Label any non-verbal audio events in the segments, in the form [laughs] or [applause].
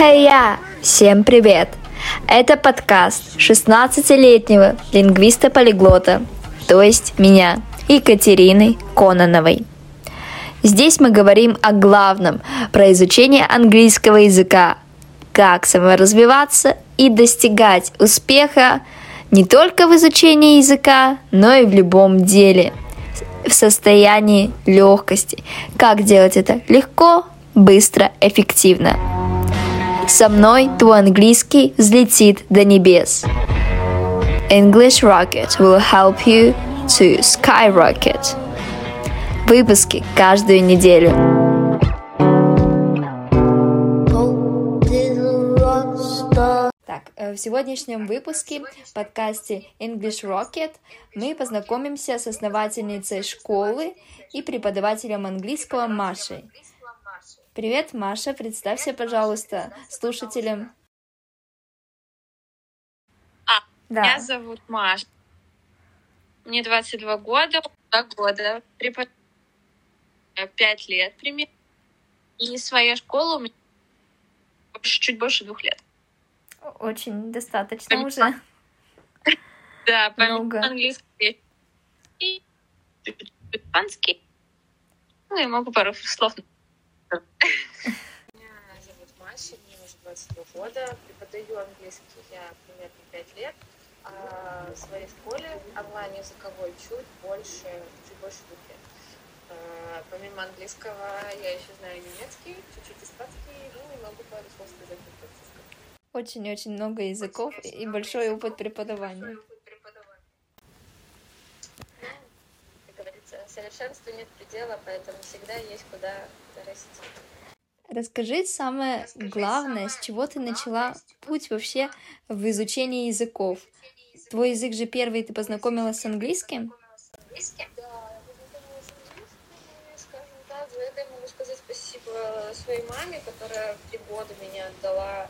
Хей, я! Всем привет! Это подкаст 16-летнего лингвиста-полиглота, то есть меня, Екатерины Кононовой. Здесь мы говорим о главном, про изучение английского языка, как саморазвиваться и достигать успеха не только в изучении языка, но и в любом деле, в состоянии легкости. Как делать это легко, быстро, эффективно. Со мной твой английский взлетит до небес. English Rocket will help you to skyrocket. Выпуски каждую неделю. Так, э, в сегодняшнем выпуске подкасте English Rocket мы познакомимся с основательницей школы и преподавателем английского Машей. Привет, Маша, представься, пожалуйста, слушателям. А, Да. меня зовут Маша. Мне 22 года, два года, преподаю 5 лет примерно. И своя школа у меня чуть больше двух лет. Очень достаточно Помимо- уже. [laughs] Да, помимо Много. английского и испанский. Ну и могу пару слов. Меня зовут Маша, мне уже 22 года. Преподаю английский я примерно 5 лет. А в своей школе онлайн-языковой чуть больше, чуть больше двух лет. А, Помимо английского я еще знаю немецкий, чуть-чуть испанский, ну и могу пару слов сказать на французском. Очень-очень много языков и большой опыт преподавания. Ну, как говорится, совершенству нет предела, поэтому всегда есть куда расти. Расскажи самое главное, с чего ты начала путь вообще в изучении языков. Твой язык же первый, ты познакомилась с английским? Да. За это я могу сказать спасибо своей маме, которая три года меня отдала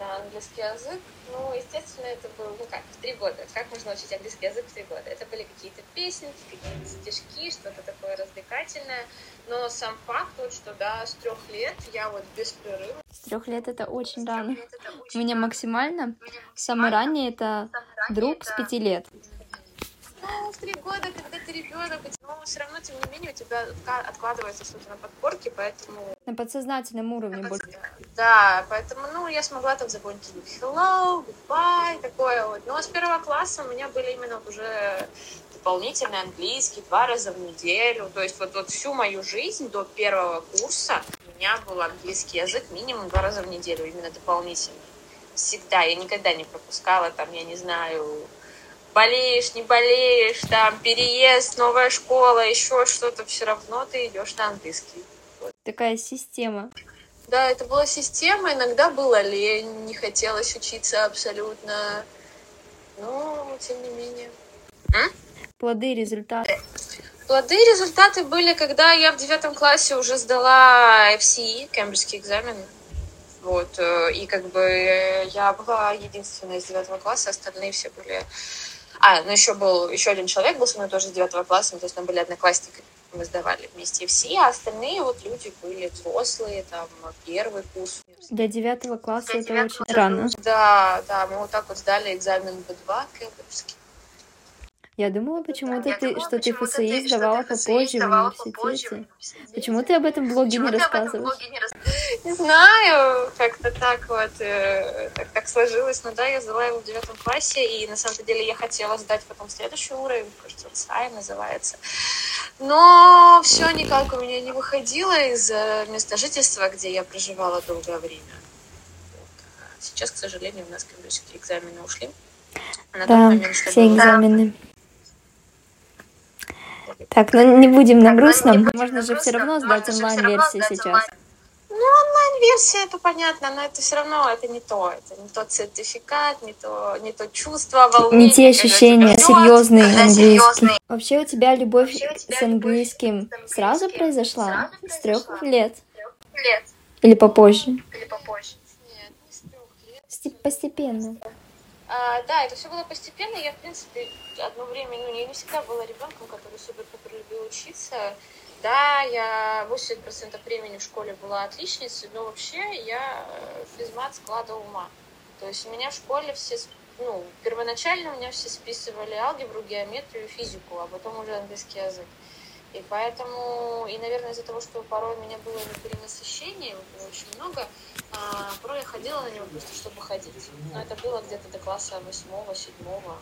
на английский язык. Ну, естественно, это был, ну как, в три года. Как можно учить английский язык в три года? Это были какие-то песенки, какие-то стишки, что-то такое развлекательное. Но сам факт, вот, что да, с трех лет я вот беспрерывно С трех лет это очень рано. У меня максимально, самое раннее это друг с пяти лет. Ну, в три года, когда ты ребенок, но все равно, тем не менее, у тебя откладывается что-то на подкорке, поэтому На подсознательном уровне больше. Да, поэтому, ну, я смогла там запомнить hello, goodbye, такое вот. Но с первого класса у меня были именно уже дополнительный английский два раза в неделю. То есть вот, вот всю мою жизнь до первого курса у меня был английский язык минимум два раза в неделю, именно дополнительный. Всегда, я никогда не пропускала там, я не знаю, болеешь, не болеешь, там, переезд, новая школа, еще что-то, все равно ты идешь на английский. Такая система. Да, это была система, иногда было лень, не хотелось учиться абсолютно. Но, тем не менее. Плоды, результаты. Плоды, результаты были, когда я в девятом классе уже сдала FCE, кембриджский экзамен. Вот, э, и как бы я была единственная из девятого класса, остальные все были... А, ну еще был, еще один человек был со мной тоже с девятого класса, ну, то есть мы были одноклассники, мы сдавали вместе FCE, а остальные вот люди были взрослые, там, первый курс. Для девятого класса это очень рано. Да, да, мы вот так вот сдали экзамен B2 кембриджский. Я думала почему-то ты, что ты ФСИ сдавала попозже в университете. Почему ты об этом блоге не рассказываешь? [laughs] Не знаю, как-то так вот, э, так, так сложилось. Но да, я сдала его в девятом классе, и на самом деле я хотела сдать потом следующий уровень, кажется, САИ называется. Но все никак у меня не выходило из-за места жительства, где я проживала долгое время. А Сейчас, к сожалению, у нас кембриджские экзамены ушли. А на Да, момент, что все экзамены. Так, ну не будем на грустном. Можно же все равно сдать онлайн-версии сейчас. Ну, онлайн-версия, это понятно, но это все равно это не то. Это не тот сертификат, не то, не то чувство, волнение. Не те ощущения, тебя английский. серьёзный. Вообще у тебя любовь с английским сразу произошла? С трех лет? Лет Или попозже? или попозже. Нет, не с трех лет. Постепенно. А, да, это все было постепенно. Я, в принципе, одно время, ну, я не всегда была ребенком, который супер супер любил учиться. Да, я 80% времени в школе была отличницей, но вообще я э, физмат склада ума. То есть у меня в школе все, ну, первоначально у меня все списывали алгебру, геометрию, физику, а потом уже английский язык. И поэтому, и, наверное, из-за того, что порой у меня было на перенасыщение, было очень много, а, порой я ходила на него просто, чтобы ходить. Но это было где-то до класса восьмого, седьмого.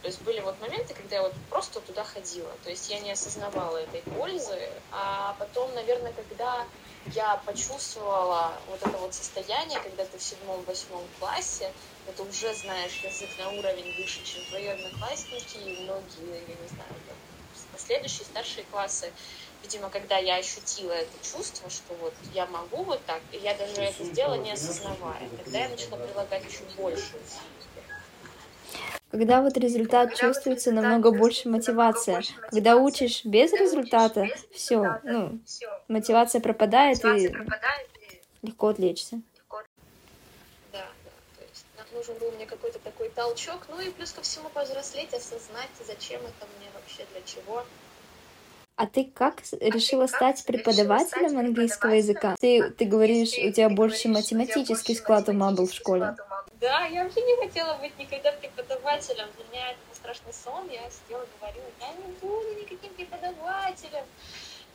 То есть были вот моменты, когда я вот просто туда ходила. То есть я не осознавала этой пользы. А потом, наверное, когда я почувствовала вот это вот состояние, когда ты в седьмом-восьмом классе, это уже знаешь язык на уровень выше, чем твои одноклассники и многие, я не знаю, последующие старшие классы. Видимо, когда я ощутила это чувство, что вот я могу вот так, и я даже это сделала не осознавая, тогда я начала прилагать еще больше когда вот результат когда чувствуется вот намного больше мотивация. Больше когда учишь без результата, все, ну, мотивация пропадает мотивация и пропадает, легко отвлечься. Да, да, есть нужен был мне какой-то такой толчок, ну и плюс ко всему повзрослеть, осознать, зачем это мне вообще, для чего. А ты как а решила ты стать преподавателем стать английского языка? Ты, ты говоришь, у тебя больше математический склад ума был в школе. Да, я вообще не хотела быть никогда преподавателем. Для меня это страшный сон. Я сидела и говорила, я не буду никаким преподавателем.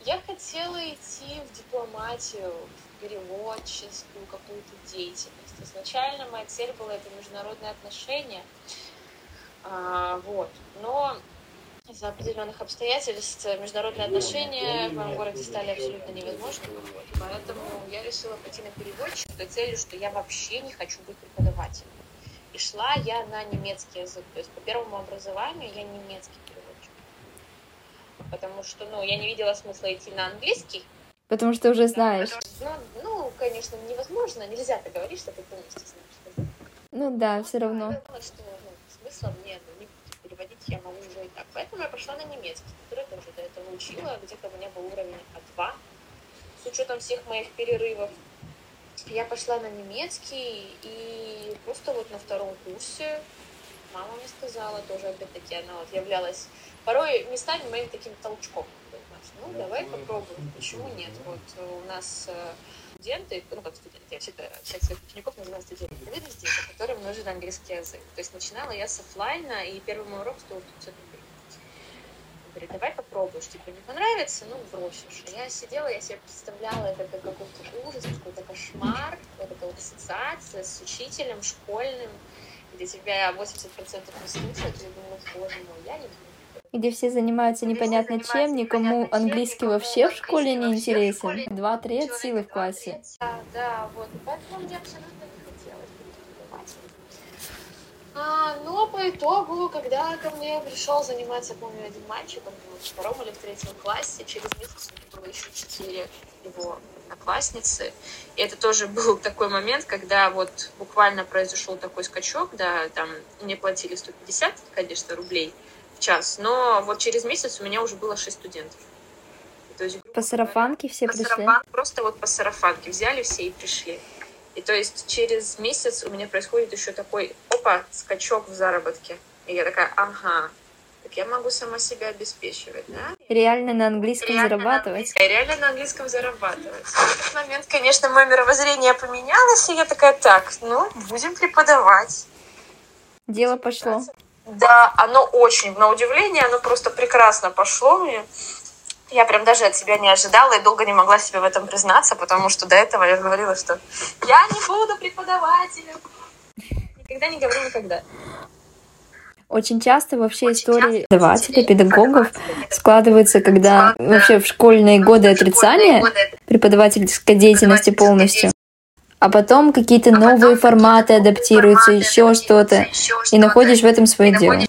Я хотела идти в дипломатию, в переводческую какую-то деятельность. Изначально моя цель была это международные отношения. А, вот. Но из-за определенных обстоятельств международные отношения в моем городе стали абсолютно невозможными. Поэтому я решила пойти на переводчик с той целью, что я вообще не хочу быть преподавателем. И шла я на немецкий язык. То есть по первому образованию я немецкий переводчик. Потому что, ну, я не видела смысла идти на английский. Потому что уже знаешь. Ну, ну, конечно, невозможно. Нельзя так говорить, что ты полностью знаешь. Ну да, все равно. Я думала, что ну, смысла мне могу уже и так. Поэтому я пошла на немецкий, который тоже до этого учила. Где-то у меня был уровень А2 с учетом всех моих перерывов. Я пошла на немецкий, и просто вот на втором курсе мама мне сказала, тоже опять-таки она вот являлась порой местами моим таким толчком. Ну, давай попробуем, почему нет? Вот у нас э, студенты, ну как студенты, я всегда всех своих учеников называю студентами, это дети, которым нужен английский язык. То есть начинала я с офлайна, и первый мой урок стоил 500 рублей. Говорит, давай попробуешь, типа не понравится, ну бросишь. Я сидела, я себе представляла это как какой-то ужас, какой-то кошмар, какая-то вот ассоциация с учителем школьным, где тебя 80% не слушают, и я думаю, боже мой, я не буду где все занимаются непонятно чем, никому английский вообще в школе не интересен. Два треть силы в классе. Да, да, вот. И поэтому мне абсолютно не хотелось а, но по итогу, когда ко мне пришел заниматься, помню, один мальчик, он был в втором или в третьем классе, через месяц у него было еще четыре его одноклассницы. И это тоже [laughs] был такой момент, когда вот буквально произошел такой скачок, да, там мне платили 150, конечно, рублей, в час. Но вот через месяц у меня уже было 6 студентов. То есть, по сарафанке все по пришли? Сарафан, просто вот по сарафанке взяли все и пришли. И то есть через месяц у меня происходит еще такой, опа, скачок в заработке. И я такая, ага, так я могу сама себя обеспечивать, да? Реально на английском реально зарабатывать. На английском, реально на английском зарабатывать. В этот момент, конечно, мое мировоззрение поменялось, и я такая, так, ну, будем преподавать. Дело пошло. Да, оно очень, на удивление, оно просто прекрасно пошло мне. Я прям даже от себя не ожидала и долго не могла себе в этом признаться, потому что до этого я говорила, что я не буду преподавателем. Никогда не говорю никогда. Очень часто вообще Очень истории преподавателей, педагогов складываются, когда вообще в школьные годы отрицания преподавательской деятельности полностью а потом какие-то а новые потом форматы адаптируются, еще что-то, и находишь в этом свое дело.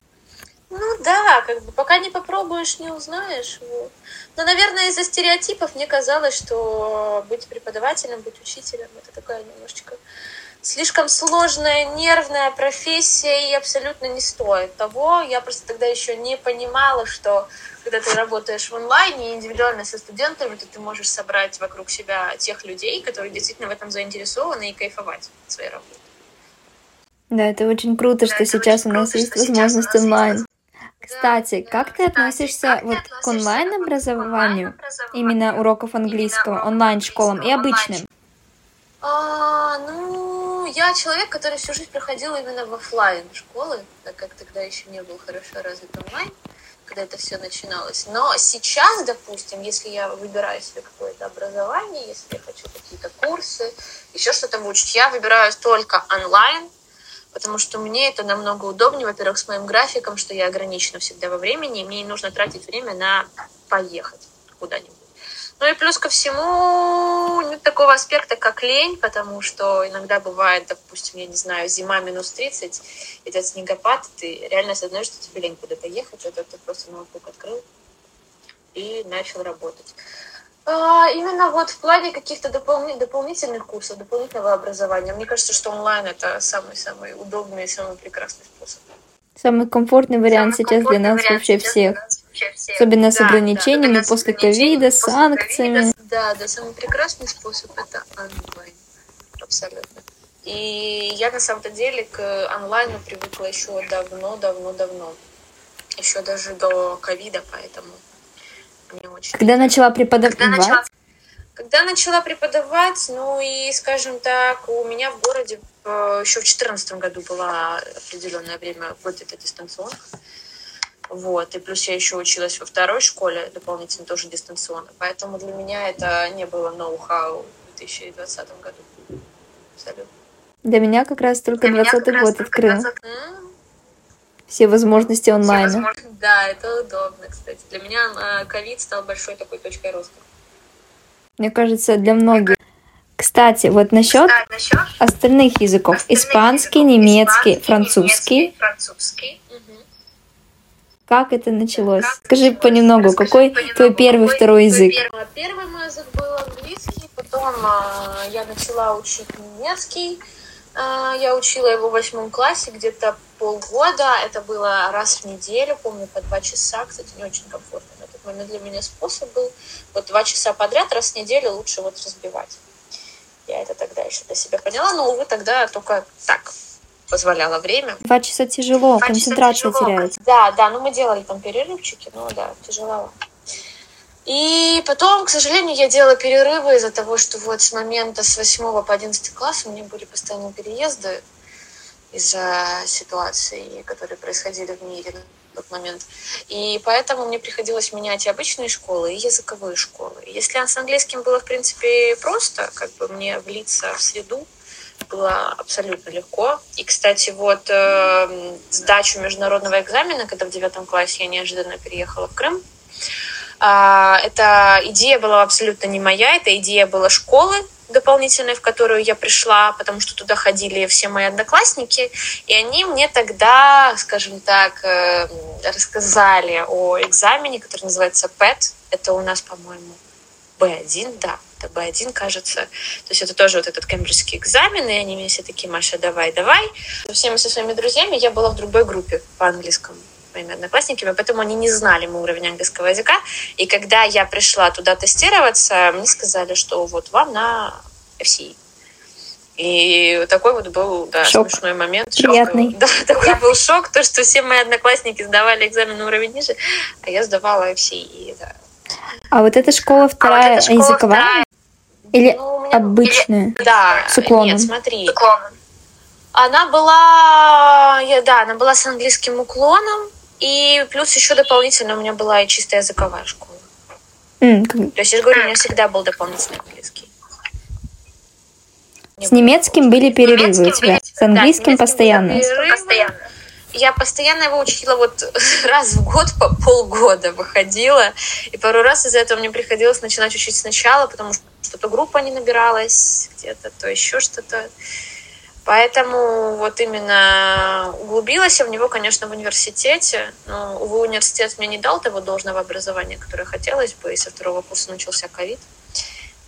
Ну да, как бы пока не попробуешь, не узнаешь. Вот. Но, наверное, из-за стереотипов мне казалось, что быть преподавателем, быть учителем, это такая немножечко слишком сложная, нервная профессия и абсолютно не стоит того. Я просто тогда еще не понимала, что когда ты работаешь в онлайне индивидуально со студентами, то ты можешь собрать вокруг себя тех людей, которые действительно в этом заинтересованы и кайфовать от своей работы. Да, это очень круто, что да, сейчас у нас есть возможность онлайн. Кстати, как ты относишься вот к онлайн-образованию, именно уроков английского, онлайн-школам и обычным? А, ну, я человек, который всю жизнь проходил именно в офлайн школы, так как тогда еще не был хорошо развит онлайн, когда это все начиналось. Но сейчас, допустим, если я выбираю себе какое-то образование, если я хочу какие-то курсы, еще что-то выучить, я выбираю только онлайн, потому что мне это намного удобнее, во-первых, с моим графиком, что я ограничена всегда во времени, и мне не нужно тратить время на поехать куда-нибудь. Ну и плюс ко всему нет такого аспекта, как лень, потому что иногда бывает, допустим, я не знаю, зима минус 30, идет снегопад, ты реально осознаешь, что тебе лень куда-то ехать, это ты просто ноутбук открыл и начал работать. А, именно вот в плане каких-то допол- дополнительных курсов, дополнительного образования, мне кажется, что онлайн это самый-самый удобный и самый прекрасный способ. Самый комфортный вариант самый сейчас для нас вообще всех. Особенно с ограничениями после ковида, с санкциями. Да, да, самый прекрасный способ это онлайн. Абсолютно. И я на самом-то деле к онлайну привыкла еще давно-давно-давно. Еще даже до ковида, поэтому мне очень... Когда начала преподавать? Когда начала... Когда начала преподавать, ну и, скажем так, у меня в городе э, еще в 2014 году было определенное время вот это дистанционка. Вот. И плюс я еще училась во второй школе, дополнительно тоже дистанционно. Поэтому для меня это не было ноу-хау в 2020 году. Абсолютно. Для меня как раз только 20 год открыл. 20... Все возможности онлайн. Все возможности... Да, это удобно, кстати. Для меня ковид стал большой такой точкой роста. Мне кажется, для многих. Кстати, вот насчет, Кстати, насчет остальных языков. Остальных испанский, языков. немецкий, испанский, французский. Немецкий, французский. Как это началось? Как Скажи началось? понемногу, Расскажи какой понемногу, твой первый, какой второй язык? Первый, первый мой язык был английский, потом а, я начала учить немецкий. А, я учила его в восьмом классе где-то полгода. Это было раз в неделю, помню, по два часа. Кстати, не очень комфортно на тот момент для меня способ был. Вот два часа подряд, раз в неделю лучше вот разбивать. Я это тогда еще для себя поняла, но, увы, тогда только так, позволяло время. Два часа тяжело, Два концентрация часа теряется. Да, да, ну мы делали там перерывчики, но да, тяжело. И потом, к сожалению, я делала перерывы из-за того, что вот с момента с 8 по 11 класс у меня были постоянные переезды из-за ситуаций, которые происходили в мире на тот момент. И поэтому мне приходилось менять и обычные школы, и языковые школы. Если с английским было, в принципе, просто, как бы мне влиться в среду, было абсолютно легко. И, кстати, вот э, сдачу международного экзамена, когда в девятом классе я неожиданно переехала в Крым, э, эта идея была абсолютно не моя, эта идея была школы дополнительной, в которую я пришла, потому что туда ходили все мои одноклассники, и они мне тогда, скажем так, э, рассказали о экзамене, который называется ПЭТ, это у нас, по-моему, Б1, да, это Б1, кажется. То есть это тоже вот этот кембриджский экзамен, и они мне все такие, Маша, давай, давай. Со всеми со своими друзьями я была в другой группе по английскому моими одноклассниками, поэтому они не знали мой уровень английского языка. И когда я пришла туда тестироваться, мне сказали, что вот вам на FCE. И такой вот был, да, шок. смешной момент. Приятный. Шок. [laughs] Да, такой был шок, то, что все мои одноклассники сдавали экзамен на уровень ниже, а я сдавала FCE, да. А вот эта школа вторая а вот школа языковая? Вторая... Или ну, меня... обычная? Или... Да. С уклоном? Нет, смотри. Она была, да, она была с английским уклоном, и плюс еще дополнительно у меня была и чистая языковая школа. Mm. То есть, я же говорю, у меня всегда был дополнительный английский. С немецким были перерывы у тебя? С английским да, постоянно? Постоянно я постоянно его учила вот [laughs] раз в год по полгода выходила. И пару раз из-за этого мне приходилось начинать учить сначала, потому что то группа не набиралась где-то, то еще что-то. Поэтому вот именно углубилась я в него, конечно, в университете. Но, увы, университет мне не дал того должного образования, которое хотелось бы, и со второго курса начался ковид.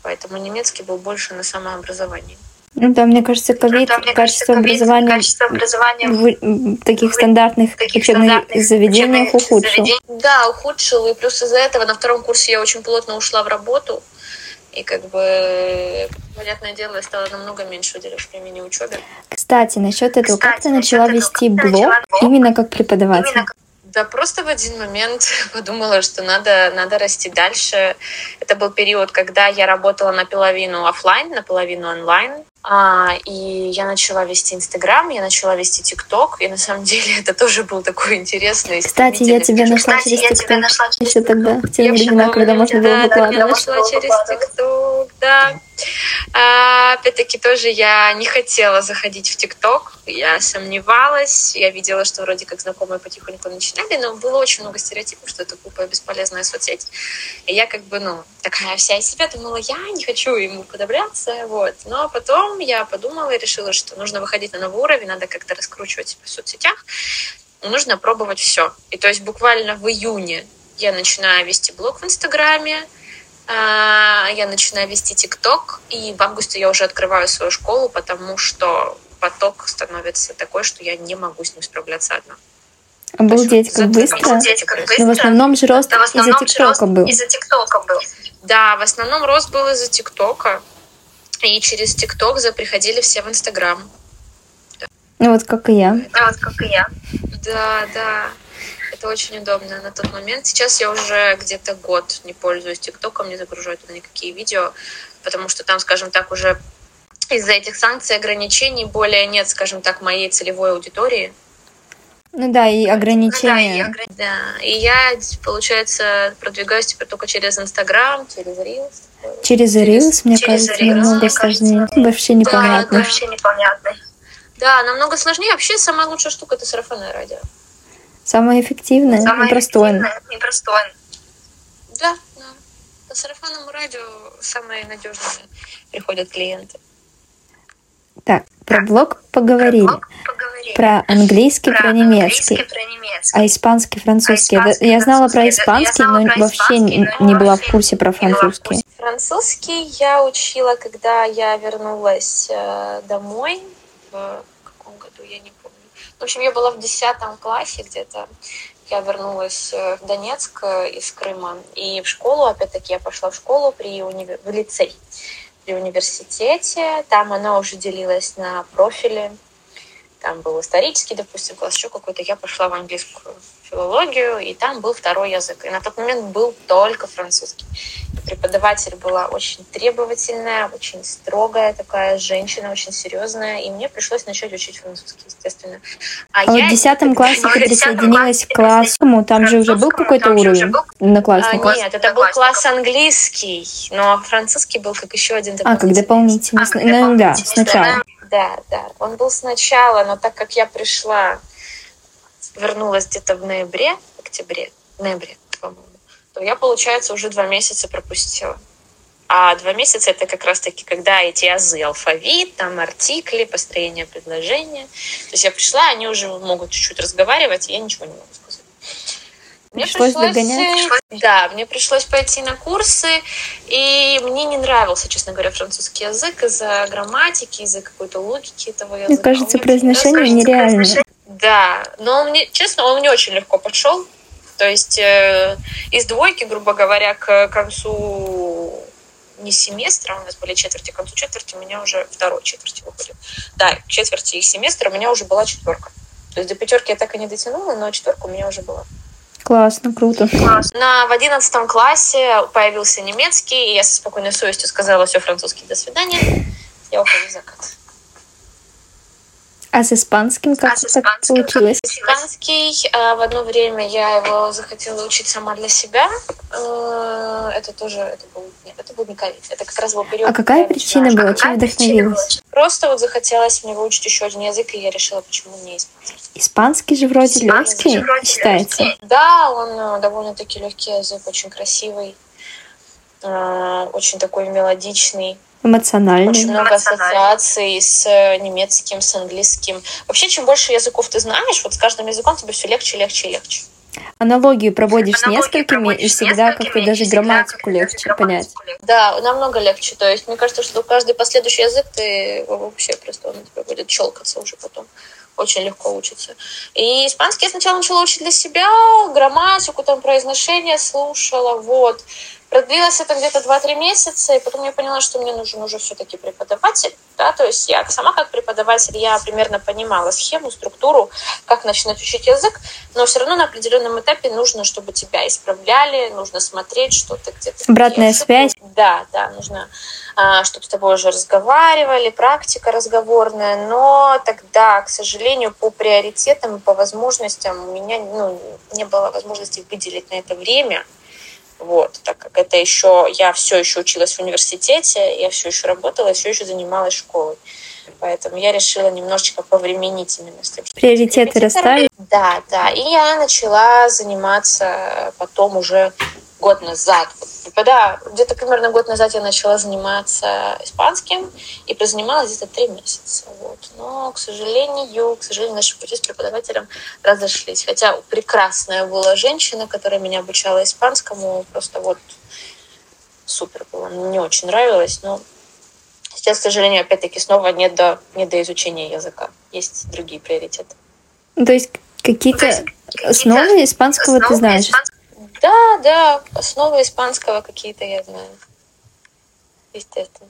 Поэтому немецкий был больше на самообразовании. Ну да, мне кажется, ковид, да, качество, образования качество образования в, в таких стандартных таких учебных стандартных заведениях ухудшил. Да, ухудшил. И плюс из-за этого на втором курсе я очень плотно ушла в работу. И как бы, понятное дело, я стала намного меньше уделять времени учебе. Кстати, насчет этого, Кстати, как ты начала вести этого, блог начала... именно как преподаватель? Именно... Да, просто в один момент [laughs] подумала, что надо, надо расти дальше. Это был период, когда я работала наполовину офлайн, наполовину онлайн. А, и я начала вести Инстаграм, я начала вести ТикТок, и на самом [laughs] деле это тоже был такой интересный. Кстати, я тебя нашла Кстати, через ТикТок еще тогда, в те времена, когда можно было выкладывать. Да, я нашла через ТикТок, да. А, опять-таки тоже я не хотела заходить в ТикТок, я сомневалась, я видела, что вроде как знакомые потихоньку начинали, но было очень много стереотипов, что это глупая, бесполезная соцсеть. И я как бы, ну, такая вся из себя думала, я не хочу ему подобряться, вот. Но потом я подумала и решила, что нужно выходить на новый уровень, надо как-то раскручивать себя в соцсетях, нужно пробовать все. И то есть буквально в июне я начинаю вести блог в Инстаграме, а, я начинаю вести ТикТок, и в августе я уже открываю свою школу, потому что поток становится такой, что я не могу с ним справляться одна. Обалдеть, как быстро. Обалдеть, как быстро. Но в основном же рост из-за ТикТока был. Из-за ТикТока был. Да, в основном рост был из-за ТикТока. И через ТикТок приходили все в Инстаграм. Ну вот как и я. А вот как и я. Да, да. Это очень удобно на тот момент. Сейчас я уже где-то год не пользуюсь ТикТоком, не загружаю туда никакие видео, потому что там, скажем так, уже из-за этих санкций, ограничений более нет, скажем так, моей целевой аудитории. Ну да, и ограничения. Ну, да, и, да, и я, получается, продвигаюсь теперь только через Инстаграм, через Reels. Через Reels, мне через кажется, Reels, намного сложнее. Кажется. Вообще непонятно. Да, вообще непонятно. Да, намного сложнее. Вообще самая лучшая штука — это сарафанное радио. Самое эффективное Самое и простое. И простое. Да, да. По сарафанному радио самые надежные приходят клиенты. Так, про блог поговорили. Про, блог поговорили. Про английский, про, про немецкий. Про немецкий. А испанский, французский. А испанский, я знала про испанский, но про вообще испанский, но не была в курсе про французский. Французский я учила, когда я вернулась э, домой. В каком году, я не помню. В общем, я была в десятом классе где-то. Я вернулась э, в Донецк э, из Крыма. И в школу, опять-таки, я пошла в школу при универ... в лицей при университете. Там она уже делилась на профили. Там был исторический, допустим, класс, еще какой-то. Я пошла в английскую филологию, и там был второй язык. И на тот момент был только французский. И преподаватель была очень требовательная, очень строгая такая женщина, очень серьезная, и мне пришлось начать учить французский, естественно. А, а я... в десятом классе ты присоединилась к классу, там же уже был какой-то уровень на класс? А, нет, это был класс английский, но французский был как еще один А, как дополнительный. А, ну, да, сначала. Да, да, он был сначала, но так как я пришла вернулась где-то в ноябре, октябре, ноябре, по-моему, то я, получается, уже два месяца пропустила. А два месяца это как раз-таки, когда эти азы, алфавит, там артикли, построение предложения. То есть я пришла, они уже могут чуть-чуть разговаривать, и я ничего не могу сказать. Мне пришлось, пришлось догонять? Да, мне пришлось пойти на курсы, и мне не нравился, честно говоря, французский язык из-за грамматики, из-за какой-то логики этого языка. Мне кажется, произношение нереальное. Да, но он мне, честно, он мне очень легко пошел. То есть э, из двойки, грубо говоря, к концу не семестра, у нас были четверти, к концу четверти у меня уже второй четверти выходит. Да, к четверти их семестра у меня уже была четверка. То есть до пятерки я так и не дотянула, но четверка у меня уже была. Классно, круто. На, в одиннадцатом классе появился немецкий, и я со спокойной совестью сказала, все, французский, до свидания. Я ухожу в закат. А с испанским как а с испанским получилось? Испанский э, в одно время я его захотела учить сама для себя. Э, это тоже это был, нет, это был не ковид. Это как раз был период. А какая причина была? Чем вдохновилась? Просто вот захотелось мне выучить еще один язык, и я решила, почему не испанский. Испанский же вроде испанский легкий вроде считается. Легкий. Да, он э, довольно-таки легкий язык, очень красивый, э, очень такой мелодичный. Эмоциональный. Очень много ассоциаций с э, немецким, с английским. Вообще, чем больше языков ты знаешь, вот с каждым языком тебе все легче, легче и легче. Аналогию проводишь Аналогию несколькими, проводишь и всегда как-то даже грамматику легче понять. Да, намного легче. То есть, мне кажется, что каждый последующий язык ты вообще просто он у тебя будет щелкаться уже потом. Очень легко учится. И испанский я сначала начала учить для себя, грамматику, там произношение слушала, вот. Продлилось это где-то 2-3 месяца, и потом я поняла, что мне нужен уже все-таки преподаватель. Да? То есть я сама как преподаватель, я примерно понимала схему, структуру, как начинать учить язык, но все равно на определенном этапе нужно, чтобы тебя исправляли, нужно смотреть, что ты где-то... Обратная связь. Да, да, нужно, а, чтобы с тобой уже разговаривали, практика разговорная, но тогда, к сожалению, по приоритетам и по возможностям у меня ну, не было возможности выделить на это время, вот, так как это еще, я все еще училась в университете, я все еще работала, все еще занималась школой. Поэтому я решила немножечко повременить именно с тем, что приоритеты расставить. Да, да. И я начала заниматься потом уже год назад. Когда где-то примерно год назад я начала заниматься испанским и прозанималась где-то три месяца. Вот. Но, к сожалению, к сожалению, наши пути с преподавателем разошлись. Хотя прекрасная была женщина, которая меня обучала испанскому, просто вот супер было. Мне очень нравилось, но сейчас, к сожалению, опять-таки снова нет до, нет до изучения языка. Есть другие приоритеты. То есть какие-то основы испанского ты знаешь? Испанского да, да, основы испанского какие-то я знаю. Естественно.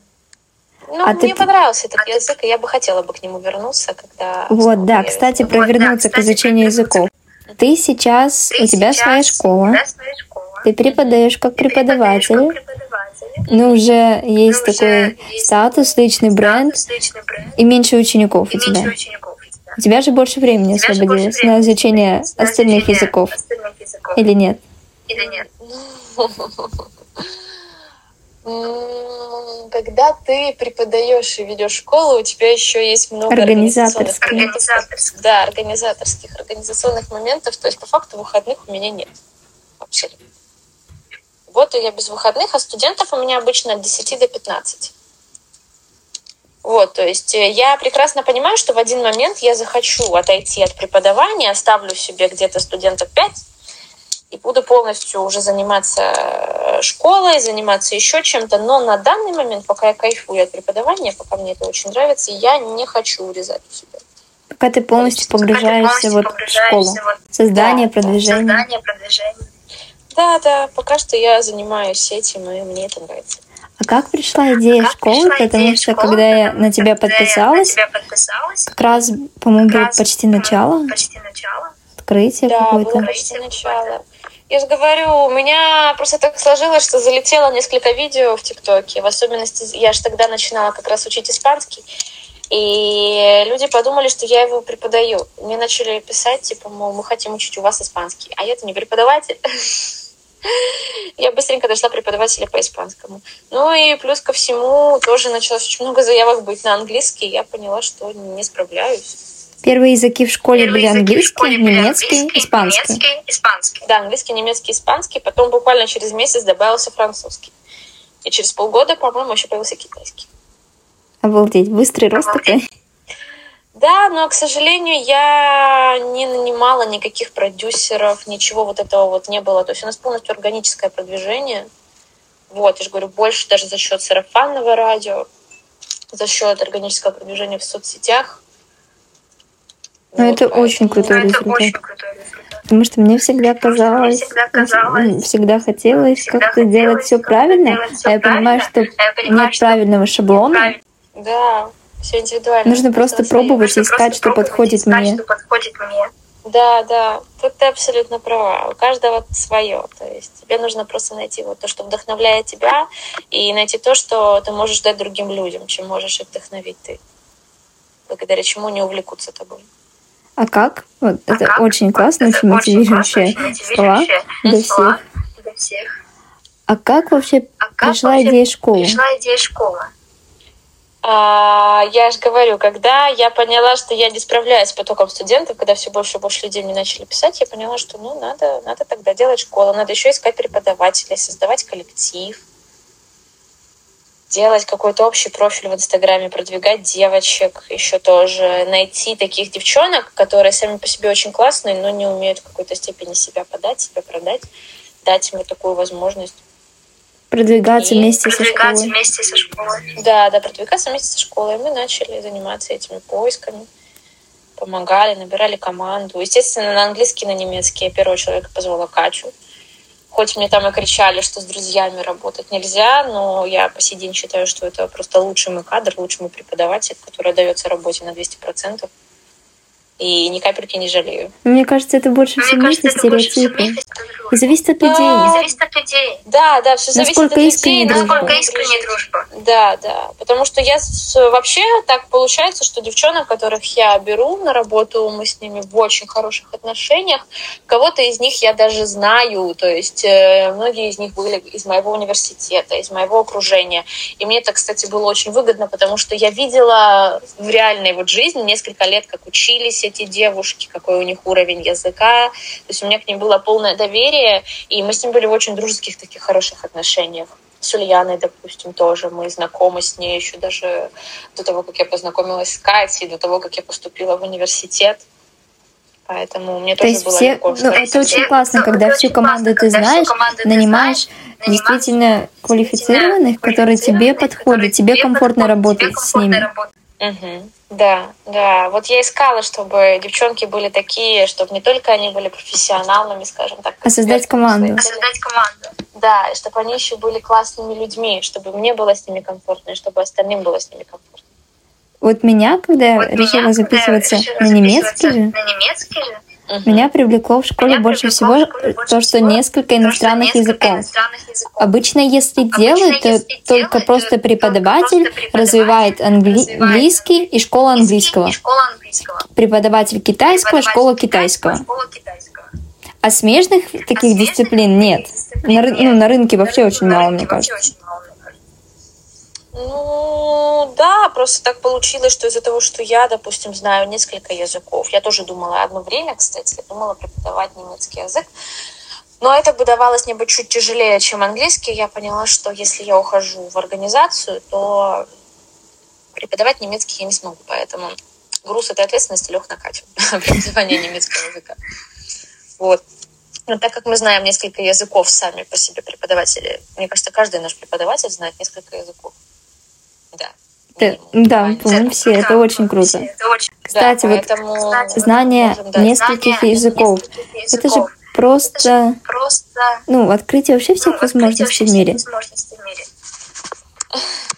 Ну, а мне ты... понравился этот язык, и я бы хотела бы к нему вернуться, когда... Вот, да, кстати, про вернуться вот, да, к изучению языков. Ты сейчас, ты у тебя сейчас, своя школа, своя школа. ты преподаешь как ты преподаватель, как преподаватель. но уже есть но такой есть статус, личный бренд, личный бренд, и меньше учеников и у тебя. Учеников у тебя. У тебя же больше времени освободилось на изучение остальных языков. остальных языков. Или нет? Или нет? Когда ты преподаешь и ведешь школу, у тебя еще есть много организаторских, организаторских, да, организаторских, организационных моментов. То есть по факту выходных у меня нет вообще. Вот я без выходных, а студентов у меня обычно от 10 до 15. Вот, то есть э, я прекрасно понимаю, что в один момент я захочу отойти от преподавания, оставлю себе где-то студентов 5, и буду полностью уже заниматься э, школой, заниматься еще чем-то. Но на данный момент, пока я кайфую от преподавания, пока мне это очень нравится, я не хочу урезать у себя. Пока ты полностью погружаешься, вот в школу. Создание, да, продвижение. Создание, продвижение. Да, да, пока что я занимаюсь этим, и мне это нравится. А как пришла идея как школы? Пришла потому идея что школы, когда я на тебя подписалась, на тебя подписалась как раз, по-моему, было почти начало. Почти начало. Открытие да, какое-то. Было почти начало. Я же говорю, у меня просто так сложилось, что залетело несколько видео в ТикТоке. В особенности, я же тогда начинала как раз учить испанский. И люди подумали, что я его преподаю. Мне начали писать, типа, мол, мы хотим учить у вас испанский. А я-то не преподаватель. [laughs] Я быстренько дошла преподавателя по испанскому. Ну и плюс ко всему тоже началось очень много заявок быть на английский. Я поняла, что не справляюсь. Первые языки в школе Первые были английский, школе немецкий, английский, испанский. Немецкий, испанский. Да, английский, немецкий, испанский. Потом буквально через месяц добавился французский. И через полгода, по-моему, еще появился китайский. Обалдеть, быстрый рост такой. Да, но, к сожалению, я не нанимала никаких продюсеров, ничего вот этого вот не было. То есть у нас полностью органическое продвижение. Вот, я же говорю, больше даже за счет сарафанного радио, за счет органического продвижения в соцсетях. Ну, вот, это очень крутой результат. Это очень крутой результат. Потому что мне всегда казалось, всегда, казалось, всегда хотелось как-то делать все правильно, делать а я понимаю, что понимаю, нет что правильного шаблона. Да, все индивидуально. Нужно просто пробовать и искать, что подходит мне. Что подходит мне. Да, да, тут ты абсолютно права. У каждого свое. То есть тебе нужно просто найти вот то, что вдохновляет тебя, и найти то, что ты можешь дать другим людям, чем можешь их вдохновить ты, благодаря чему не увлекутся тобой. А как? Вот а это как? очень классно, очень мотивирующие слова для всех. для всех. А как вообще а как пришла вообще идея школы? Пришла идея школы. А, я же говорю, когда я поняла, что я не справляюсь с потоком студентов, когда все больше и больше людей мне начали писать, я поняла, что ну надо, надо тогда делать школу, надо еще искать преподавателей, создавать коллектив делать какой-то общий профиль в Инстаграме, продвигать девочек, еще тоже найти таких девчонок, которые сами по себе очень классные, но не умеют в какой-то степени себя подать, себя продать, дать им вот такую возможность. Продвигаться и вместе продвигаться со школой. вместе со школой. Да, да, продвигаться вместе со школой. Мы начали заниматься этими поисками, помогали, набирали команду. Естественно, на английский, на немецкий я первого человека позвала Катю хоть мне там и кричали, что с друзьями работать нельзя, но я по сей день считаю, что это просто лучший мой кадр, лучший мой преподаватель, который отдается работе на 200%. И ни капельки не жалею. Мне кажется, это больше всего мифы, стереотипы. И зависит от людей. Да. Зависит от людей. Да, да, все зависит Насколько от искренне людей. дружба. насколько искренняя дружба. Да, да. Потому что я с- вообще так получается, что девчонок, которых я беру на работу, мы с ними в очень хороших отношениях. Кого-то из них я даже знаю. То есть э, многие из них были из моего университета, из моего окружения. И мне это, кстати, было очень выгодно, потому что я видела в реальной вот жизни несколько лет, как учились эти девушки, какой у них уровень языка. То есть у меня к ним было полное доверие, и мы с ними были в очень дружеских таких хороших отношениях. С Ульяной, допустим, тоже мы знакомы с ней еще даже до того, как я познакомилась с Катей, до того, как я поступила в университет. Поэтому мне То тоже есть было все, легко. ну, это очень классно, когда всю команду ты знаешь, нанимаешь действительно квалифицированных, которые тебе подходят, тебе комфортно работать с ними. Мгм. Да, да. Вот я искала, чтобы девчонки были такие, чтобы не только они были профессионалами, скажем так. А создать команду. А создать команду. Да, и чтобы они еще были классными людьми, чтобы мне было с ними комфортно, и чтобы остальным было с ними комфортно. Вот меня, когда я решила записываться на немецкий же, На немецкий же. Меня привлекло в школе Меня больше всего школе больше то, что всего несколько что иностранных несколько языков. иностранных языков. Обычно, если Обычно, делают, то если только делают, просто то преподаватель преподаватель развивает англи- развивает английский и школа английского. И школа английского. Преподаватель китайского, Преподаватель школа китайского. Школа китайского. А смежных таких смежных дисциплин нет. дисциплин На, ну, на рынке вообще На очень рынке мало, мне кажется. очень мало, мне кажется. Ну, да, просто так получилось, что из-за того, что я, допустим, знаю несколько языков, я тоже думала одно время, кстати, я думала преподавать немецкий язык, но это бы давалось мне бы чуть тяжелее, чем английский. Я поняла, что если я ухожу в организацию, то преподавать немецкий я не смогу, поэтому груз этой ответственности лег на Катю, [laughs] преподавание немецкого языка. Вот. Но так как мы знаем несколько языков сами по себе преподаватели, мне кажется, каждый наш преподаватель знает несколько языков. Да. Да, Минимум. по-моему, все. Это Да, очень круто. Кстати, Да, вот знание да, нескольких языков. Это же просто, ну, открытие вообще ну, всех возможностей в мире. возможностей в мире.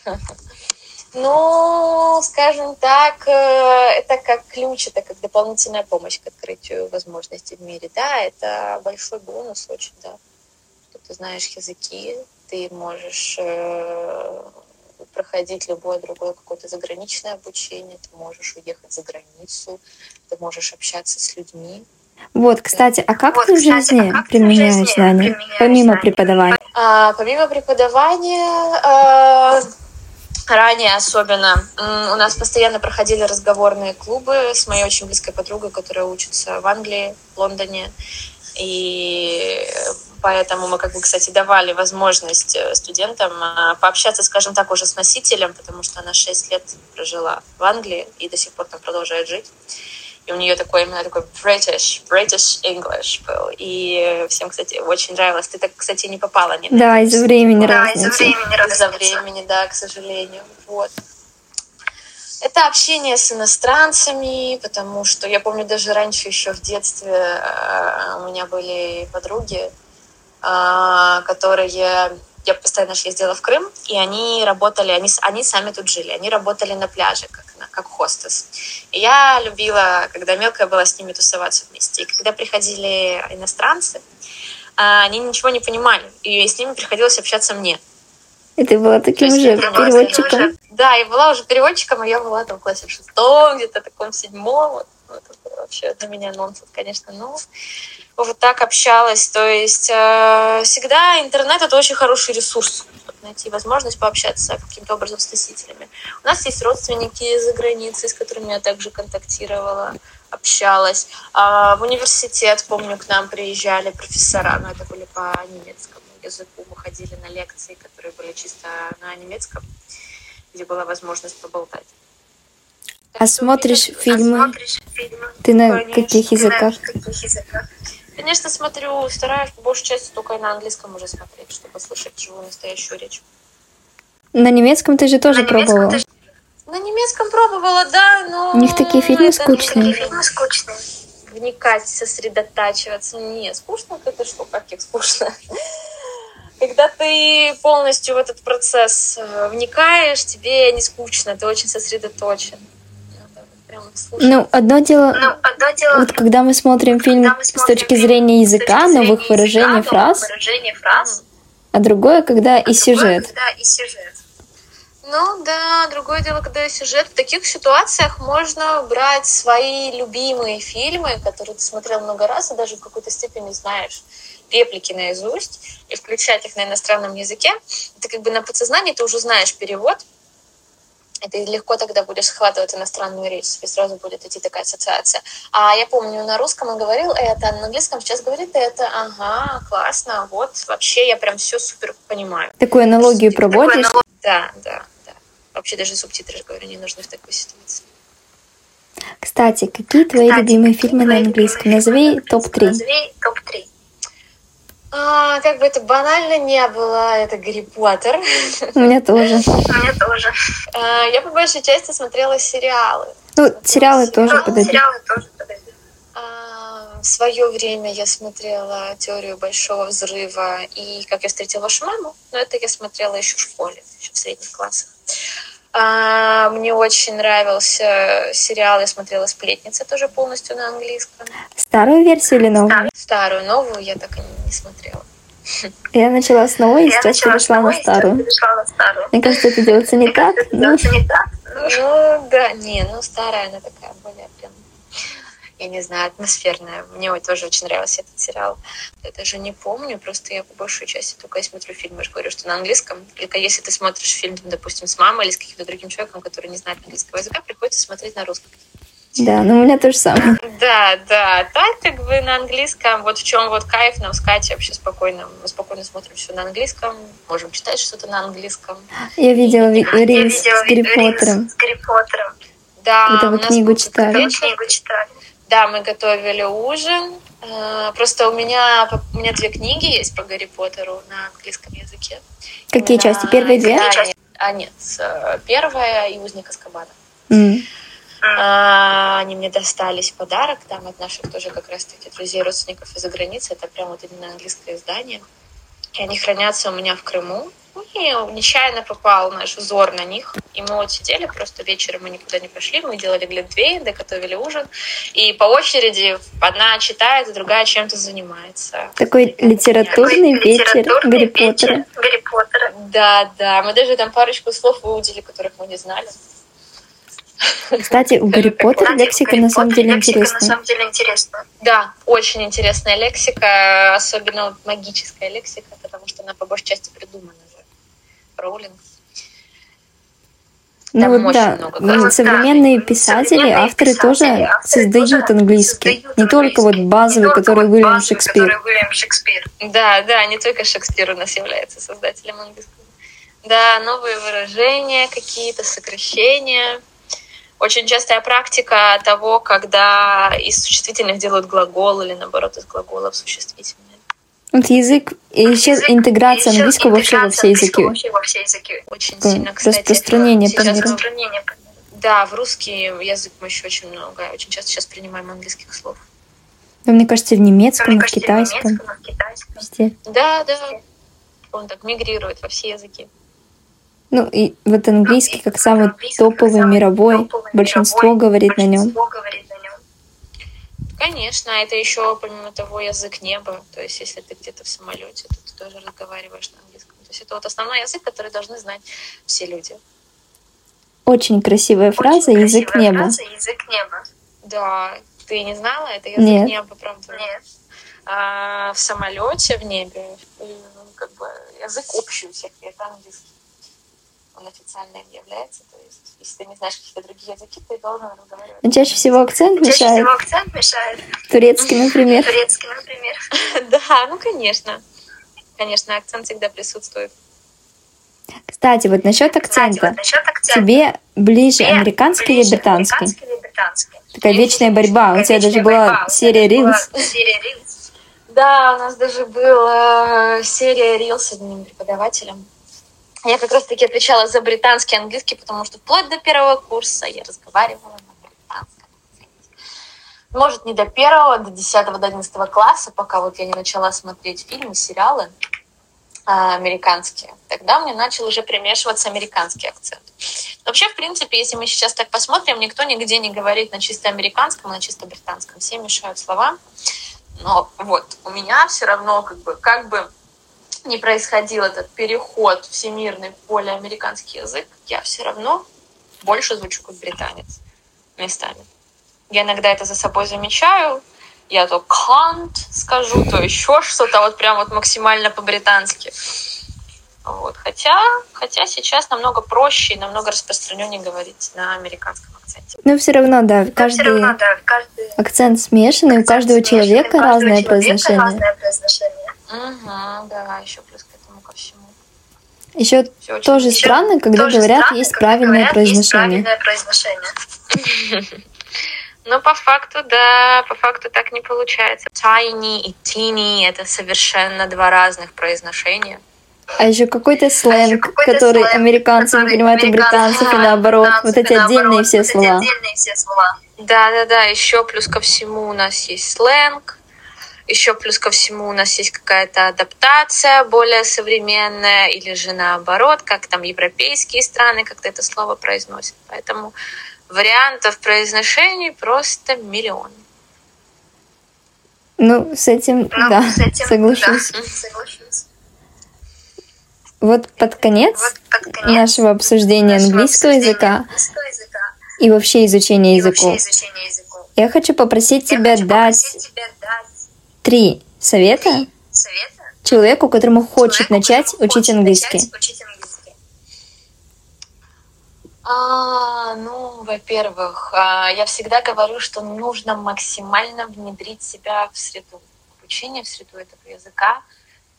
[laughs] Ну, скажем так, э, это как ключ, это как дополнительная помощь к открытию возможностей в мире. Да, это большой бонус очень, да. Что ты знаешь языки, ты можешь э, проходить любое другое какое-то заграничное обучение, ты можешь уехать за границу, ты можешь общаться с людьми. Вот, кстати, а как Вот, ты в а жизни в применяешь жизни знания, применяешь помимо знания? преподавания? А, помимо преподавания, э, ранее особенно, у нас постоянно проходили разговорные клубы с моей очень близкой подругой, которая учится в Англии, в Лондоне. И поэтому мы, как бы, кстати, давали возможность э, студентам э, пообщаться, скажем так, уже с носителем, потому что она 6 лет прожила в Англии и до сих пор там продолжает жить. И у нее такой именно такой British, British English был. И всем, кстати, очень нравилось. Ты так, кстати, не попала на Да, из-за времени Да, из-за времени Из-за времени, да, к сожалению. Вот. Это общение с иностранцами, потому что я помню даже раньше еще в детстве э, у меня были подруги, которые я постоянно ездила в Крым, и они работали, они, они сами тут жили, они работали на пляже, как, как хостес. И я любила, когда мелкая была, с ними тусоваться вместе. И когда приходили иностранцы, а, они ничего не понимали, и с ними приходилось общаться мне. И ты была таким То же переводчиком. уже- Да, я была уже переводчиком, и я была там в классе в шестом, где-то таком седьмом. Вот, ну, это было вообще для меня нонсенс, конечно. Но вот так общалась. То есть э, всегда интернет — это очень хороший ресурс, чтобы найти возможность пообщаться каким-то образом с носителями. У нас есть родственники за границей, с которыми я также контактировала, общалась. А в университет, помню, к нам приезжали профессора, но это были по немецкому языку. Мы ходили на лекции, которые были чисто на немецком, где была возможность поболтать. А смотришь фильмы? Смотришь фильмы? Ты на Конечно. каких Ты на языках? каких языках? Конечно, смотрю, стараюсь по большей части только на английском уже смотреть, чтобы слышать живую настоящую речь. На немецком ты же тоже На пробовала. ты На немецком пробовала, да, но... У них такие фильмы это скучные. Такие фильмы скучные. вникать, сосредотачиваться. Не, скучно это что, как их скучно? Когда ты полностью в этот процесс э, вникаешь, тебе не скучно, ты очень сосредоточен. Ну, одно дело, ну, одно дело вот когда мы смотрим фильм мы смотрим с точки зрения языка, точки новых выражений, языка, фраз, выражений фраз, а другое, когда а и сюжет. Когда и сюжет. Ну да, другое дело, когда есть сюжет. В таких ситуациях можно брать свои любимые фильмы, которые ты смотрел много раз и даже в какой-то степени знаешь реплики наизусть и включать их на иностранном языке, это как бы на подсознании ты уже знаешь перевод, и ты легко тогда будешь схватывать иностранную речь, тебе сразу будет идти такая ассоциация. А я помню, на русском он говорил это, на английском сейчас говорит это, ага, классно, вот, вообще я прям все супер понимаю. Такую аналогию проводишь? Такую Да, да, да. Вообще даже субтитры, говорю, не нужны в такой ситуации. Кстати, какие твои Кстати, любимые фильмы на английском? Назови топ-3. Назови топ-3. А, как бы это банально не было, это Гарри Поттер. У меня тоже. [laughs] Меня тоже. А, я по большей части смотрела сериалы. Ну, сериалы тоже подойдут. Сериалы тоже подойдут. А, в свое время я смотрела теорию большого взрыва и как я встретила вашу маму, но это я смотрела еще в школе, еще в средних классах. А, мне очень нравился сериал, я смотрела «Сплетница» тоже полностью на английском. Старую версию или новую? Старую, новую я так и не смотрела. Я начала с новой, и сейчас перешла на старую. Мне кажется, это делается не так. [laughs] Ну, да, не, ну старая она такая более прям я не знаю, атмосферная. Мне тоже очень нравился этот сериал. Я даже не помню, просто я по большей части только я смотрю фильмы, я же говорю, что на английском. Только если ты смотришь фильм, допустим, с мамой или с каким-то другим человеком, который не знает английского языка, приходится смотреть на русском. Да, ну у меня то же самое. Да, да. Так как бы на английском, вот в чем вот кайф нам с Катей вообще спокойно. Мы спокойно смотрим все на английском, можем читать что-то на английском. Я видела рилс с Гарри Поттером. С Гарри Поттером. Да, вот вы книгу читали. Книгу читали. Да, мы готовили ужин. Э, просто у меня, у меня две книги есть по Гарри Поттеру на английском языке. Какие Именно... части? Первые две? Да, нет. А, нет. Э, первая и «Узник Аскабана». Mm. А, они мне достались в подарок там от наших тоже как раз-таки друзей, родственников из-за границы. Это прям вот именно английское издание. И они хранятся у меня в Крыму. И нечаянно попал наш взор на них. И мы вот сидели, просто вечером мы никуда не пошли, мы делали глинтвейн, готовили ужин. И по очереди одна читает, другая чем-то занимается. Такой литературный Такой вечер литературный Гарри Поттера. Гарри Поттера. Да, да. Мы даже там парочку слов выудили, которых мы не знали. Кстати, у Гарри Поттера лексика на самом деле интересная. На самом деле интересная. Да, очень интересная лексика, особенно магическая лексика, потому что она по большей части придумана Роулинг. Ну вот да, много современные писатели, современные авторы писатели, тоже создают английский. Создают не только вот базовый, не который Уильям Шекспир. Который Уильям Шекспир. Да, да, не только Шекспир у нас является создателем английского. Да, новые выражения какие-то, сокращения. Очень частая практика того, когда из существительных делают глагол или наоборот из глаголов существительные. Вот язык, и сейчас интеграция английского вообще во все языки. Очень сильно, кстати. Распространение по миру. Да, в русский язык мы еще очень много, очень часто сейчас принимаем английских слов. Да, мне кажется, в немецком, в китайском. Везде. Да, да. Он так мигрирует во все языки. Ну и вот английский как самый топовый мировой, большинство говорит на нем. Конечно, это еще помимо того язык неба. То есть если ты где-то в самолете, то ты тоже разговариваешь на английском. То есть это вот основной язык, который должны знать все люди. Очень красивая фраза Очень «язык красивая неба». Фраза, язык неба. Да, ты не знала? Это язык Нет. неба, правда? Нет. А, в самолете в небе как бы язык общий у всех, это английский он официальным является. То есть, если ты не знаешь какие-то другие языки, ты должен разговаривать. Но чаще всего акцент мешает. Чаще всего акцент мешает. Турецкий, например. Турецкий, например. [laughs] Да, ну конечно. Конечно, акцент всегда присутствует. Кстати, вот насчет акцента. Кстати, вот насчет акцента. Тебе ближе американский или британский? Такая вечная борьба. У тебя даже была серия Reels. Да, у нас даже была серия Reels с одним преподавателем. Я как раз-таки отвечала за британский английский, потому что вплоть до первого курса я разговаривала на британском. может, не до первого, до десятого, до одиннадцатого класса, пока вот я не начала смотреть фильмы, сериалы а, американские. Тогда мне начал уже примешиваться американский акцент. Вообще, в принципе, если мы сейчас так посмотрим, никто нигде не говорит на чисто американском, на чисто британском. Все мешают слова. Но вот у меня все равно, как бы, как бы не происходил этот переход всемирный в более американский язык, я все равно больше звучу как британец местами. Я иногда это за собой замечаю. Я то can't скажу, то еще что-то, вот прям вот максимально по-британски. Вот. Хотя, хотя сейчас намного проще и намного распространеннее говорить на американском акценте. Но все равно, да, каждый, равно, да, каждый акцент смешанный, акцент у каждого человека, у каждого разное, человека произношение. разное произношение. Угу, да, еще плюс к этому ко всему. Еще Все тоже очень... странно, когда тоже говорят, странно, есть, когда правильное говорят есть правильное произношение. [laughs] Ну, по факту, да, по факту так не получается. Tiny и teeny — это совершенно два разных произношения. А еще какой-то сленг, а какой который сленг, американцы который не понимают у британцев, и наоборот. Вот эти отдельные все слова. Да, да, да. Еще плюс ко всему у нас есть сленг. Еще плюс ко всему у нас есть какая-то адаптация более современная, или же наоборот, как там европейские страны как-то это слово произносят. Поэтому вариантов произношений просто миллион. Ну, с этим, ну, да, с этим соглашусь. Да, [laughs] соглашусь. Вот под конец, вот под конец нашего обсуждения нашего английского, обсуждения языка, английского языка и вообще изучения языков, изучения языков. я хочу попросить, я тебя, хочу дать попросить тебя дать три совета, три совета человеку, которому хочет человеку, начать хочет учить английский. Начать учить английский. А, ну, во-первых, а, я всегда говорю, что нужно максимально внедрить себя в среду обучения, в среду этого языка,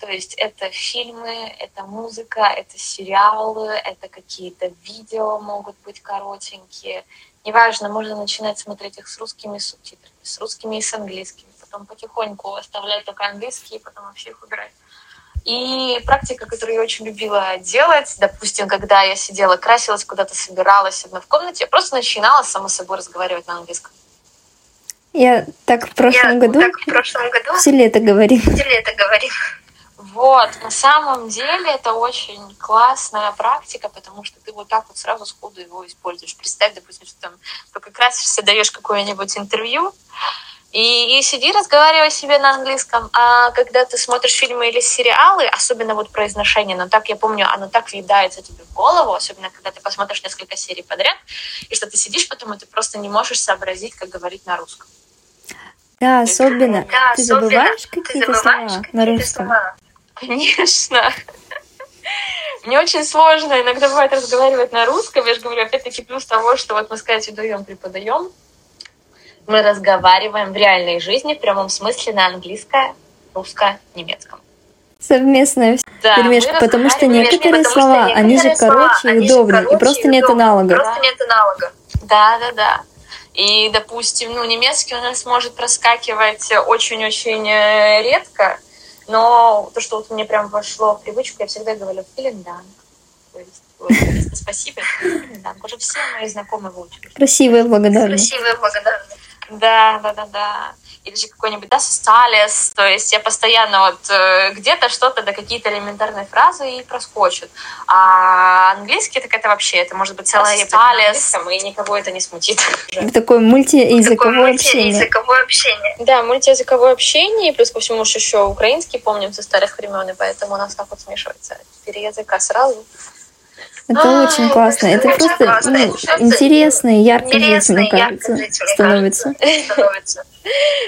то есть это фильмы, это музыка, это сериалы, это какие-то видео могут быть коротенькие. Неважно, можно начинать смотреть их с русскими субтитрами, с русскими и с английскими, потом потихоньку оставлять только английский, потом вообще их убирать. И практика, которую я очень любила делать, допустим, когда я сидела, красилась, куда-то собиралась одна в комнате, я просто начинала само собой разговаривать на английском. Я так в прошлом я году, так в прошлом году все лето говорила. Все лето говорила. Вот, на самом деле это очень классная практика, потому что ты вот так вот сразу сходу его используешь. Представь, допустим, что там только красишься, даешь какое-нибудь интервью, и, и сиди, разговаривай себе на английском. А когда ты смотришь фильмы или сериалы, особенно вот произношение, но так я помню, оно так въедается тебе в голову, особенно когда ты посмотришь несколько серий подряд, и что ты сидишь потом, и ты просто не можешь сообразить, как говорить на русском. Да, особенно. Да, ты забываешь какие-то слова на русском? Слова. Конечно. Мне очень сложно иногда бывает разговаривать на русском. Я же говорю, опять-таки, плюс того, что вот мы, сказать, даем, преподаем. Мы разговариваем в реальной жизни, в прямом смысле, на английском, русском, немецком. Совместная да, перемешка, потому что некоторые слова, что они же короче и удобнее, и просто нет аналога. Просто нет аналога. Да, да, да. И, допустим, ну, немецкий у нас может проскакивать очень-очень э, редко, но то, что вот мне прям вошло в привычку, я всегда говорю вот, спасибо. Уже все мои знакомые выучили. Красивая благодарность. Красивая благодарность. Да, да, да, да. Или же какой-нибудь да, сталес. То есть я постоянно вот э, где-то что-то, да какие-то элементарные фразы и проскочат. А английский так это вообще, это может быть целая сталес, и никого это не смутит. Такое мультиязыковое общение. Мультиязыковое общение. Да, мультиязыковое общение, плюс ко всему еще украинский помним со старых времен, и поэтому у нас так вот смешивается четыре языка сразу. Это а, очень классно. Это, это просто классно. Ну, это интересно и ярко жить, мне кажется, становится.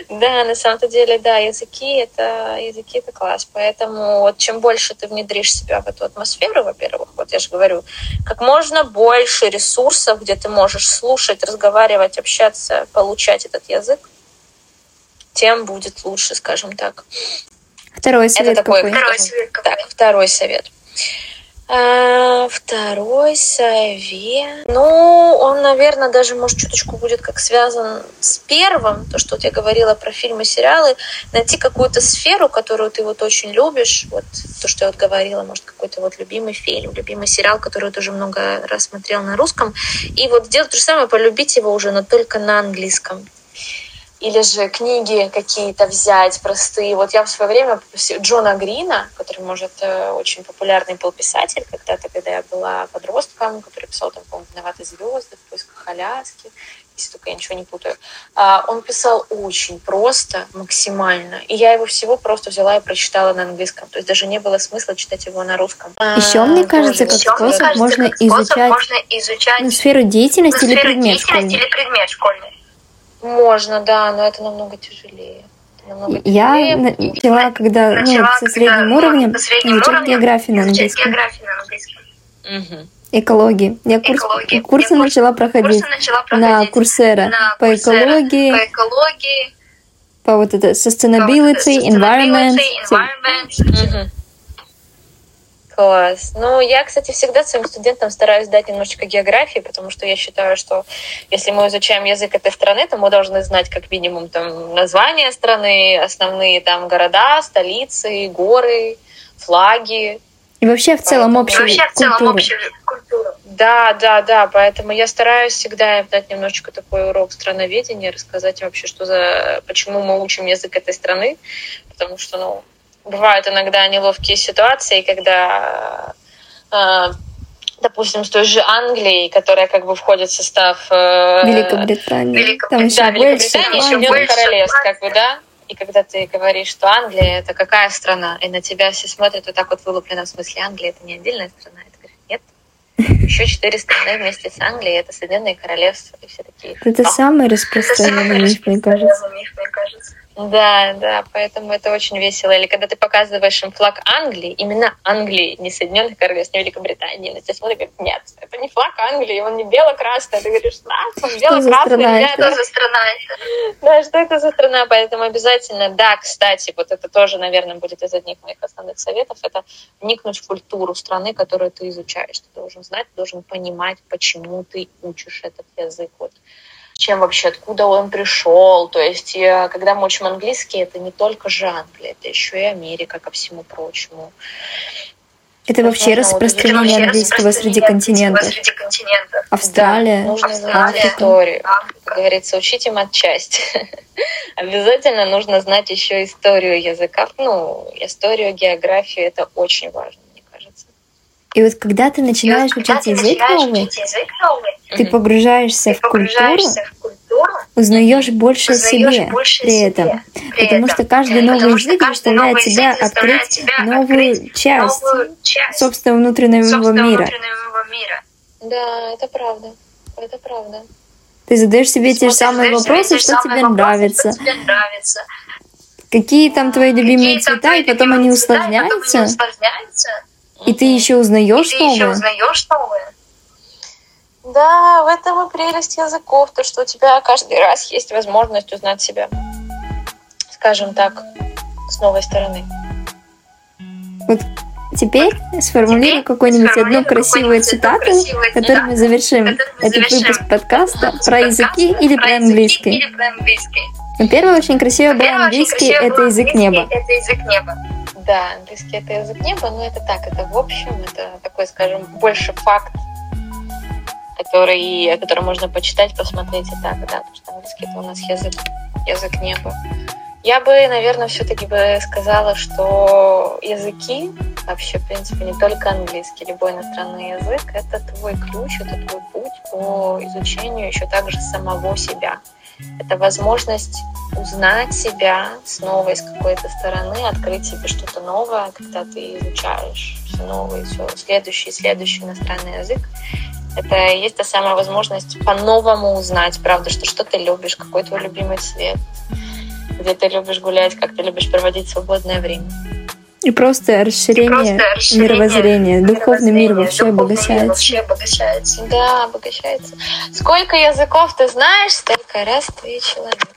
Да, на самом деле, да, языки это языки это класс. Поэтому вот чем больше ты внедришь себя в эту атмосферу, во-первых, вот я же говорю, как можно больше ресурсов, где ты можешь слушать, разговаривать, общаться, получать этот язык, тем будет лучше, скажем так. Второй совет это такой, какой? Второй совет какой? Так, второй совет. А, второй совет. Ну, он, наверное, даже, может, чуточку будет как связан с первым, то, что вот я говорила про фильмы, сериалы, найти какую-то сферу, которую ты вот очень любишь, вот то, что я вот говорила, может, какой-то вот любимый фильм, любимый сериал, который ты уже много раз смотрел на русском, и вот сделать то же самое, полюбить его уже, но только на английском. Или же книги какие-то взять простые. Вот я в свое время Джона Грина, который, может, э, очень популярный был писатель когда-то, когда я была подростком, который писал там, по-моему, «Виноваты звезды», «В поисках Аляски», если только я ничего не путаю. А, он писал очень просто, максимально. И я его всего просто взяла и прочитала на английском. То есть даже не было смысла читать его на русском. Еще, а, мне кажется, как способ кажется, можно, как изучать можно изучать ну, сферу деятельности ну, или предмет школьный. Или предмет школьный. Можно, да, но это намного тяжелее. Намного я начала, когда начала, ну, со средним когда, уровнем, со средним изучать уровнем географию на английском. Географию на английском. Угу. Экологии. Я курс, экологии. курсы Я начала проходить, курсы начала проходить на Курсера на по экологии, по экологии, по вот это sustainability, по вот это environment. environment. Угу. Класс. Ну, я, кстати, всегда своим студентам стараюсь дать немножечко географии, потому что я считаю, что если мы изучаем язык этой страны, то мы должны знать как минимум там название страны, основные там города, столицы, горы, флаги. И вообще в целом общую вообще в целом культуру. общую культуру. Да, да, да. Поэтому я стараюсь всегда дать немножечко такой урок страноведения, рассказать вообще, что за, почему мы учим язык этой страны, потому что, ну, бывают иногда неловкие ситуации, когда, э, допустим, с той же Англией, которая как бы входит в состав э, Великобритании, Великоб... Там еще да, Великобритании, еще Королевств, как бы, да, и когда ты говоришь, что Англия это какая страна, и на тебя все смотрят вот так вот вылуплено, в смысле. Англия это не отдельная страна, это говоришь, нет. Еще четыре страны вместе с Англией, это Соединенные Королевства, и все такие. Это самый распространенный миф, мне кажется. Да, да, поэтому это очень весело. Или когда ты показываешь им флаг Англии, именно Англии, не Соединенных Королевств, не Великобритании, на тебя смотрят и говорят, нет, это не флаг Англии, он не бело-красный. Ты говоришь, да, он бело-красный, ребята. Что за страна это? Да, что это за страна? Поэтому обязательно, да, кстати, вот это тоже, наверное, будет из одних моих основных советов, это вникнуть в культуру страны, которую ты изучаешь. Ты должен знать, ты должен понимать, почему ты учишь этот язык. Вот чем вообще, откуда он пришел. То есть, когда мы учим английский, это не только же Англия, это еще и Америка, ко всему прочему. Это вообще распространение английского среди континентов. Среди континентов. Австралия, да, нужно знать Африка. историю. Как говорится, учите матчасть. [laughs] Обязательно нужно знать еще историю языка. Ну, историю, географию, это очень важно. И вот когда ты начинаешь вот, учить, язык, начинаешь новый, учить язык новый, ты погружаешься, ты в, погружаешься культуру, в культуру, узнаешь больше о себе больше при этом. При Потому что каждый новый язык заставляет тебя открыть тебя новую, открыть часть новую часть собственного внутреннего, собственного мира. внутреннего мира. Да, это правда. Это правда. Ты задаешь себе те же самые вопросы, что тебе нравится. Что тебе нравится. Какие там твои любимые цвета, и потом они усложняются. И ты еще узнаешь и ты новое. Еще узнаешь новое. Да, в этом и прелесть языков, то, что у тебя каждый раз есть возможность узнать себя, скажем так, с новой стороны. Вот теперь сформулируй какую-нибудь одну красивую цитату, которой мы завершим этот выпуск подкаста про языки или про английский. Ну, первый очень красивый был английский, это язык неба. Это язык неба. Да, английский это язык неба, но это так, это в общем, это такой, скажем, больше факт, который, который можно почитать, посмотреть и так, да, потому что английский это у нас язык, язык неба. Я бы, наверное, все-таки бы сказала, что языки, вообще, в принципе, не только английский, любой иностранный язык, это твой ключ, это твой путь по изучению еще также самого себя. Это возможность узнать себя снова из какой-то стороны, открыть себе что-то новое, когда ты изучаешь все новое, все следующий, следующий иностранный язык. Это есть та самая возможность по-новому узнать, правда, что что ты любишь, какой твой любимый цвет, где ты любишь гулять, как ты любишь проводить свободное время. И просто расширение, и просто расширение мировоззрения, духовный мир вообще обогащается. вообще обогащается. Да, обогащается. Сколько языков ты знаешь, столько раз ты человек.